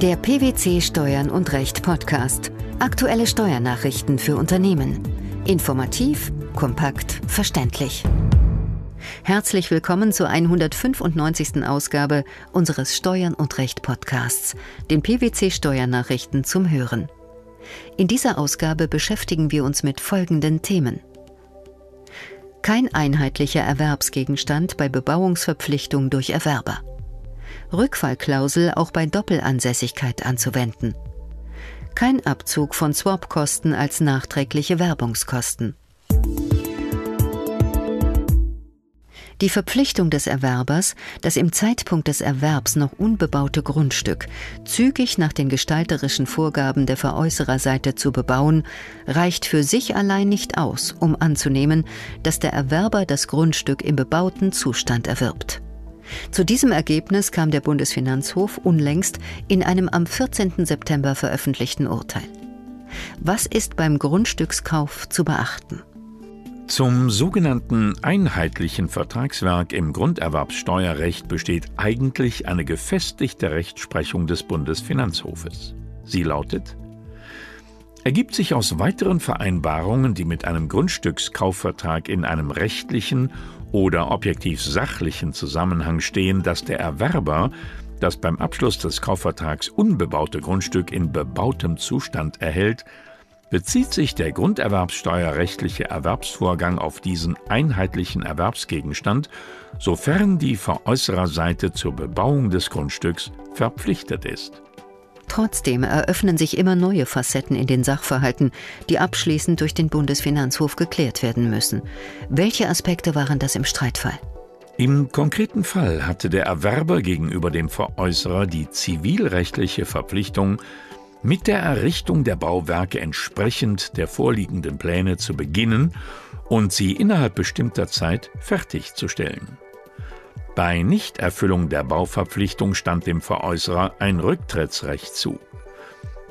Der PwC Steuern und Recht Podcast. Aktuelle Steuernachrichten für Unternehmen. Informativ, kompakt, verständlich. Herzlich willkommen zur 195. Ausgabe unseres Steuern und Recht Podcasts, den PwC Steuernachrichten zum Hören. In dieser Ausgabe beschäftigen wir uns mit folgenden Themen. Kein einheitlicher Erwerbsgegenstand bei Bebauungsverpflichtung durch Erwerber. Rückfallklausel auch bei Doppelansässigkeit anzuwenden. Kein Abzug von Swap-Kosten als nachträgliche Werbungskosten. Die Verpflichtung des Erwerbers, das im Zeitpunkt des Erwerbs noch unbebaute Grundstück zügig nach den gestalterischen Vorgaben der Veräußererseite zu bebauen, reicht für sich allein nicht aus, um anzunehmen, dass der Erwerber das Grundstück im bebauten Zustand erwirbt. Zu diesem Ergebnis kam der Bundesfinanzhof unlängst in einem am 14. September veröffentlichten Urteil. Was ist beim Grundstückskauf zu beachten? Zum sogenannten einheitlichen Vertragswerk im Grunderwerbssteuerrecht besteht eigentlich eine gefestigte Rechtsprechung des Bundesfinanzhofes. Sie lautet Ergibt sich aus weiteren Vereinbarungen, die mit einem Grundstückskaufvertrag in einem rechtlichen oder objektiv sachlichen Zusammenhang stehen, dass der Erwerber das beim Abschluss des Kaufvertrags unbebaute Grundstück in bebautem Zustand erhält, bezieht sich der grunderwerbssteuerrechtliche Erwerbsvorgang auf diesen einheitlichen Erwerbsgegenstand, sofern die Veräußererseite zur Bebauung des Grundstücks verpflichtet ist. Trotzdem eröffnen sich immer neue Facetten in den Sachverhalten, die abschließend durch den Bundesfinanzhof geklärt werden müssen. Welche Aspekte waren das im Streitfall? Im konkreten Fall hatte der Erwerber gegenüber dem Veräußerer die zivilrechtliche Verpflichtung, mit der Errichtung der Bauwerke entsprechend der vorliegenden Pläne zu beginnen und sie innerhalb bestimmter Zeit fertigzustellen. Bei Nichterfüllung der Bauverpflichtung stand dem Veräußerer ein Rücktrittsrecht zu.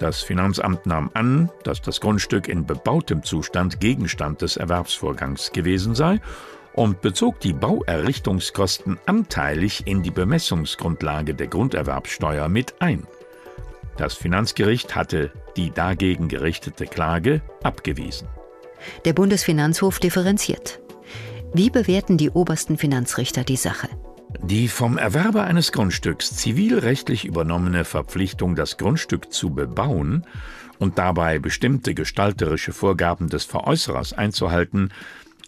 Das Finanzamt nahm an, dass das Grundstück in bebautem Zustand Gegenstand des Erwerbsvorgangs gewesen sei und bezog die Bauerrichtungskosten anteilig in die Bemessungsgrundlage der Grunderwerbssteuer mit ein. Das Finanzgericht hatte die dagegen gerichtete Klage abgewiesen. Der Bundesfinanzhof differenziert. Wie bewerten die obersten Finanzrichter die Sache? Die vom Erwerber eines Grundstücks zivilrechtlich übernommene Verpflichtung, das Grundstück zu bebauen und dabei bestimmte gestalterische Vorgaben des Veräußerers einzuhalten,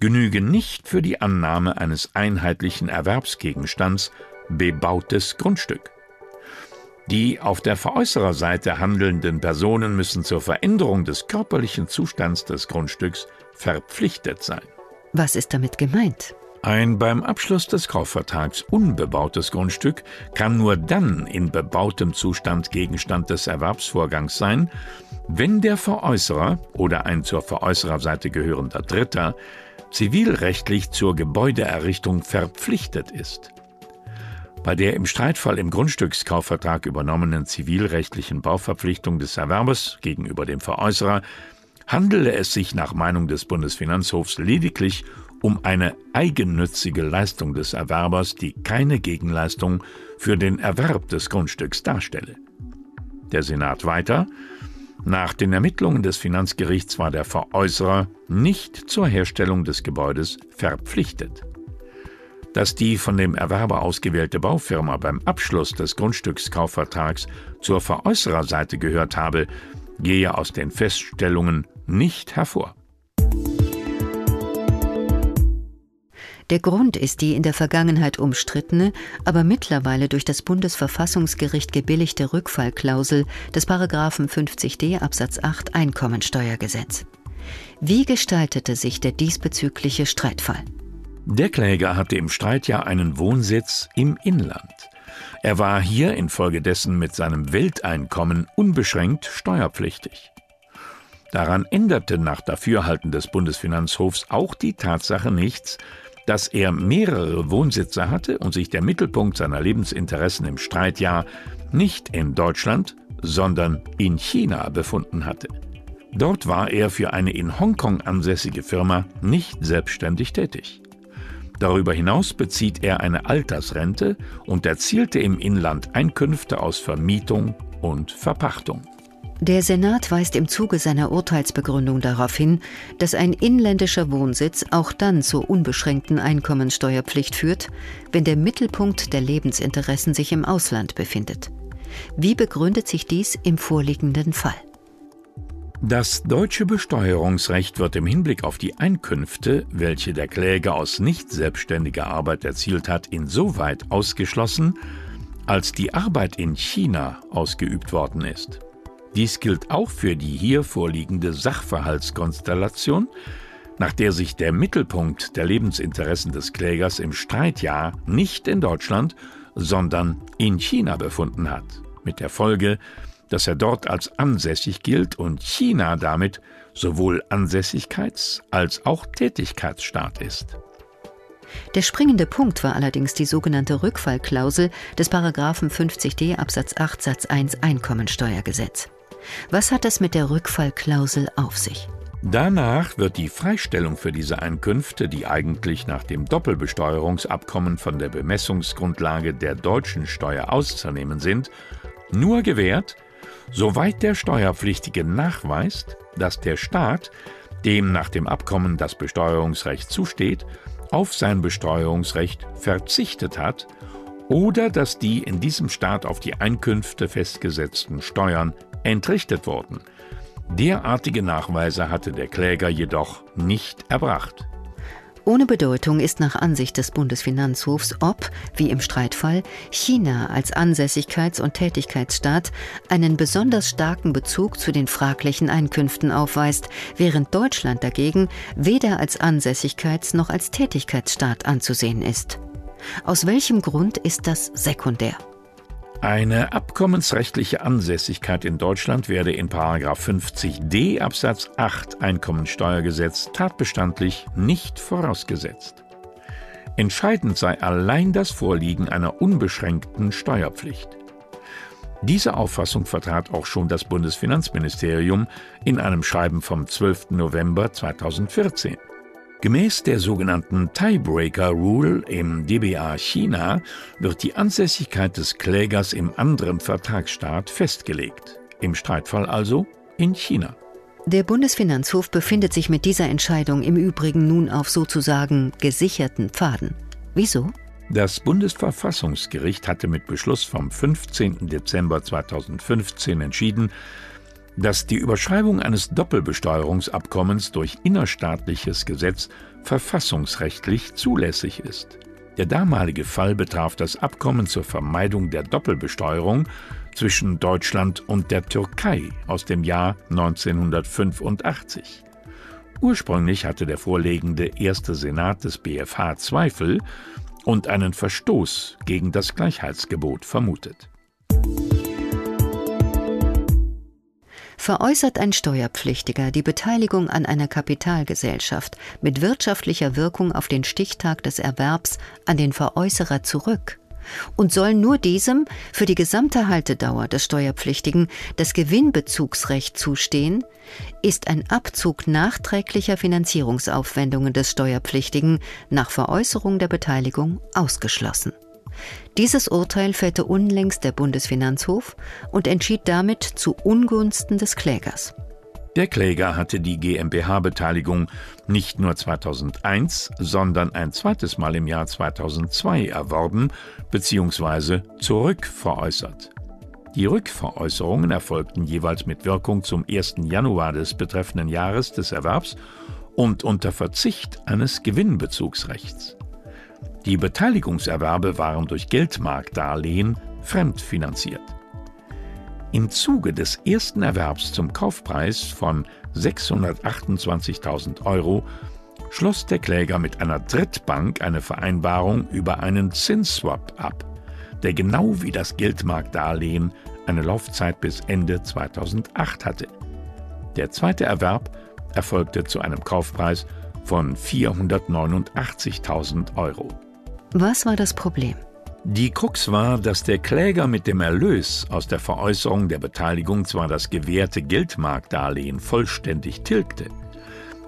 genüge nicht für die Annahme eines einheitlichen Erwerbsgegenstands bebautes Grundstück. Die auf der Veräußererseite handelnden Personen müssen zur Veränderung des körperlichen Zustands des Grundstücks verpflichtet sein. Was ist damit gemeint? Ein beim Abschluss des Kaufvertrags unbebautes Grundstück kann nur dann in bebautem Zustand Gegenstand des Erwerbsvorgangs sein, wenn der Veräußerer oder ein zur Veräußererseite gehörender Dritter zivilrechtlich zur Gebäudeerrichtung verpflichtet ist. Bei der im Streitfall im Grundstückskaufvertrag übernommenen zivilrechtlichen Bauverpflichtung des Erwerbers gegenüber dem Veräußerer handele es sich nach Meinung des Bundesfinanzhofs lediglich um eine eigennützige Leistung des Erwerbers, die keine Gegenleistung für den Erwerb des Grundstücks darstelle. Der Senat weiter nach den Ermittlungen des Finanzgerichts war der Veräußerer nicht zur Herstellung des Gebäudes verpflichtet. Dass die von dem Erwerber ausgewählte Baufirma beim Abschluss des Grundstückskaufvertrags zur Veräußererseite gehört habe, gehe aus den Feststellungen nicht hervor. Der Grund ist die in der Vergangenheit umstrittene, aber mittlerweile durch das Bundesverfassungsgericht gebilligte Rückfallklausel des Paragraphen 50d Absatz 8 Einkommensteuergesetz. Wie gestaltete sich der diesbezügliche Streitfall? Der Kläger hatte im Streitjahr einen Wohnsitz im Inland. Er war hier infolgedessen mit seinem Welteinkommen unbeschränkt steuerpflichtig. Daran änderte nach Dafürhalten des Bundesfinanzhofs auch die Tatsache nichts, dass er mehrere Wohnsitze hatte und sich der Mittelpunkt seiner Lebensinteressen im Streitjahr nicht in Deutschland, sondern in China befunden hatte. Dort war er für eine in Hongkong ansässige Firma nicht selbstständig tätig. Darüber hinaus bezieht er eine Altersrente und erzielte im Inland Einkünfte aus Vermietung und Verpachtung. Der Senat weist im Zuge seiner Urteilsbegründung darauf hin, dass ein inländischer Wohnsitz auch dann zur unbeschränkten Einkommensteuerpflicht führt, wenn der Mittelpunkt der Lebensinteressen sich im Ausland befindet. Wie begründet sich dies im vorliegenden Fall? Das deutsche Besteuerungsrecht wird im Hinblick auf die Einkünfte, welche der Kläger aus nicht selbstständiger Arbeit erzielt hat, insoweit ausgeschlossen, als die Arbeit in China ausgeübt worden ist. Dies gilt auch für die hier vorliegende Sachverhaltskonstellation, nach der sich der Mittelpunkt der Lebensinteressen des Klägers im Streitjahr nicht in Deutschland, sondern in China befunden hat, mit der Folge, dass er dort als ansässig gilt und China damit sowohl Ansässigkeits- als auch Tätigkeitsstaat ist. Der springende Punkt war allerdings die sogenannte Rückfallklausel des Paragraphen 50d Absatz 8 Satz 1 Einkommensteuergesetz. Was hat es mit der Rückfallklausel auf sich? Danach wird die Freistellung für diese Einkünfte, die eigentlich nach dem Doppelbesteuerungsabkommen von der Bemessungsgrundlage der deutschen Steuer auszunehmen sind, nur gewährt, soweit der Steuerpflichtige nachweist, dass der Staat, dem nach dem Abkommen das Besteuerungsrecht zusteht, auf sein Besteuerungsrecht verzichtet hat oder dass die in diesem Staat auf die Einkünfte festgesetzten Steuern entrichtet wurden. Derartige Nachweise hatte der Kläger jedoch nicht erbracht. Ohne Bedeutung ist nach Ansicht des Bundesfinanzhofs, ob, wie im Streitfall, China als Ansässigkeits- und Tätigkeitsstaat einen besonders starken Bezug zu den fraglichen Einkünften aufweist, während Deutschland dagegen weder als Ansässigkeits- noch als Tätigkeitsstaat anzusehen ist. Aus welchem Grund ist das sekundär? Eine abkommensrechtliche Ansässigkeit in Deutschland werde in 50d Absatz 8 Einkommensteuergesetz tatbestandlich nicht vorausgesetzt. Entscheidend sei allein das Vorliegen einer unbeschränkten Steuerpflicht. Diese Auffassung vertrat auch schon das Bundesfinanzministerium in einem Schreiben vom 12. November 2014. Gemäß der sogenannten Tiebreaker Rule im DBA China wird die Ansässigkeit des Klägers im anderen Vertragsstaat festgelegt. Im Streitfall also in China. Der Bundesfinanzhof befindet sich mit dieser Entscheidung im Übrigen nun auf sozusagen gesicherten Pfaden. Wieso? Das Bundesverfassungsgericht hatte mit Beschluss vom 15. Dezember 2015 entschieden, dass die Überschreibung eines Doppelbesteuerungsabkommens durch innerstaatliches Gesetz verfassungsrechtlich zulässig ist. Der damalige Fall betraf das Abkommen zur Vermeidung der Doppelbesteuerung zwischen Deutschland und der Türkei aus dem Jahr 1985. Ursprünglich hatte der vorlegende erste Senat des BFH Zweifel und einen Verstoß gegen das Gleichheitsgebot vermutet. Veräußert ein Steuerpflichtiger die Beteiligung an einer Kapitalgesellschaft mit wirtschaftlicher Wirkung auf den Stichtag des Erwerbs an den Veräußerer zurück und soll nur diesem für die gesamte Haltedauer des Steuerpflichtigen das Gewinnbezugsrecht zustehen, ist ein Abzug nachträglicher Finanzierungsaufwendungen des Steuerpflichtigen nach Veräußerung der Beteiligung ausgeschlossen. Dieses Urteil fällte unlängst der Bundesfinanzhof und entschied damit zu Ungunsten des Klägers. Der Kläger hatte die GmbH-Beteiligung nicht nur 2001, sondern ein zweites Mal im Jahr 2002 erworben bzw. zurückveräußert. Die Rückveräußerungen erfolgten jeweils mit Wirkung zum 1. Januar des betreffenden Jahres des Erwerbs und unter Verzicht eines Gewinnbezugsrechts. Die Beteiligungserwerbe waren durch Geldmarktdarlehen fremdfinanziert. Im Zuge des ersten Erwerbs zum Kaufpreis von 628.000 Euro schloss der Kläger mit einer Drittbank eine Vereinbarung über einen Zinsswap ab, der genau wie das Geldmarktdarlehen eine Laufzeit bis Ende 2008 hatte. Der zweite Erwerb erfolgte zu einem Kaufpreis von 489.000 Euro. Was war das Problem? Die Krux war, dass der Kläger mit dem Erlös aus der Veräußerung der Beteiligung zwar das gewährte Geldmarktdarlehen vollständig tilgte,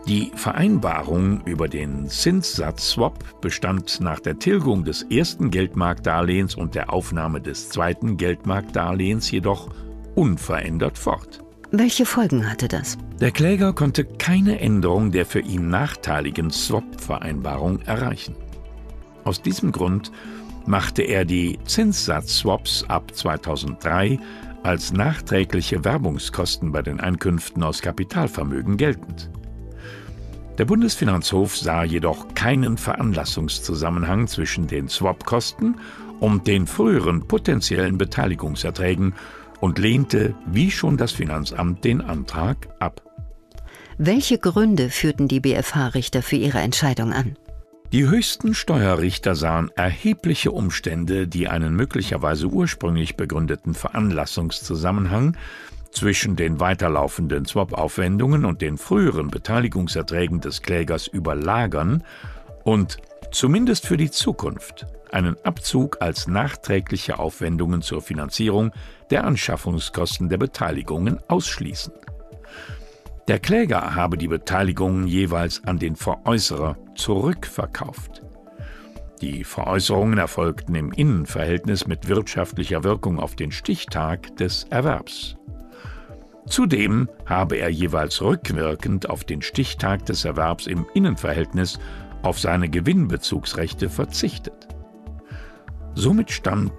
die Vereinbarung über den Zinssatz-Swap bestand nach der Tilgung des ersten Geldmarktdarlehens und der Aufnahme des zweiten Geldmarktdarlehens jedoch unverändert fort. Welche Folgen hatte das? Der Kläger konnte keine Änderung der für ihn nachteiligen Swap-Vereinbarung erreichen. Aus diesem Grund machte er die Zinssatz-Swaps ab 2003 als nachträgliche Werbungskosten bei den Einkünften aus Kapitalvermögen geltend. Der Bundesfinanzhof sah jedoch keinen Veranlassungszusammenhang zwischen den Swap-Kosten und den früheren potenziellen Beteiligungserträgen und lehnte, wie schon das Finanzamt, den Antrag ab. Welche Gründe führten die BFH-Richter für ihre Entscheidung an? Die höchsten Steuerrichter sahen erhebliche Umstände, die einen möglicherweise ursprünglich begründeten Veranlassungszusammenhang zwischen den weiterlaufenden Swap-Aufwendungen und den früheren Beteiligungserträgen des Klägers überlagern und zumindest für die Zukunft einen Abzug als nachträgliche Aufwendungen zur Finanzierung der Anschaffungskosten der Beteiligungen ausschließen. Der Kläger habe die Beteiligungen jeweils an den Veräußerer zurückverkauft. Die Veräußerungen erfolgten im Innenverhältnis mit wirtschaftlicher Wirkung auf den Stichtag des Erwerbs. Zudem habe er jeweils rückwirkend auf den Stichtag des Erwerbs im Innenverhältnis auf seine Gewinnbezugsrechte verzichtet. Somit stand,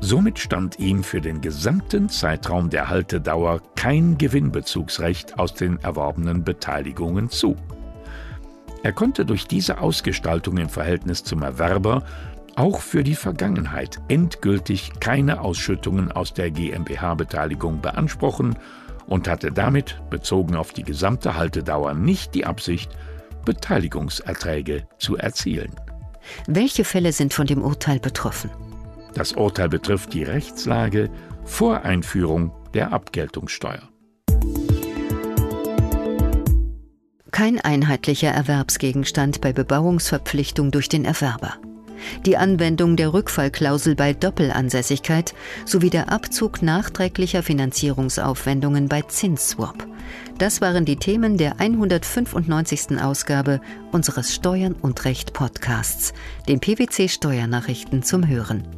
somit stand ihm für den gesamten Zeitraum der Haltedauer kein Gewinnbezugsrecht aus den erworbenen Beteiligungen zu. Er konnte durch diese Ausgestaltung im Verhältnis zum Erwerber auch für die Vergangenheit endgültig keine Ausschüttungen aus der GmbH-Beteiligung beanspruchen und hatte damit, bezogen auf die gesamte Haltedauer, nicht die Absicht, Beteiligungserträge zu erzielen. Welche Fälle sind von dem Urteil betroffen? Das Urteil betrifft die Rechtslage vor Einführung der Abgeltungssteuer. Kein einheitlicher Erwerbsgegenstand bei Bebauungsverpflichtung durch den Erwerber. Die Anwendung der Rückfallklausel bei Doppelansässigkeit sowie der Abzug nachträglicher Finanzierungsaufwendungen bei Zinsswap. Das waren die Themen der 195. Ausgabe unseres Steuern und Recht Podcasts, den PwC Steuernachrichten zum Hören.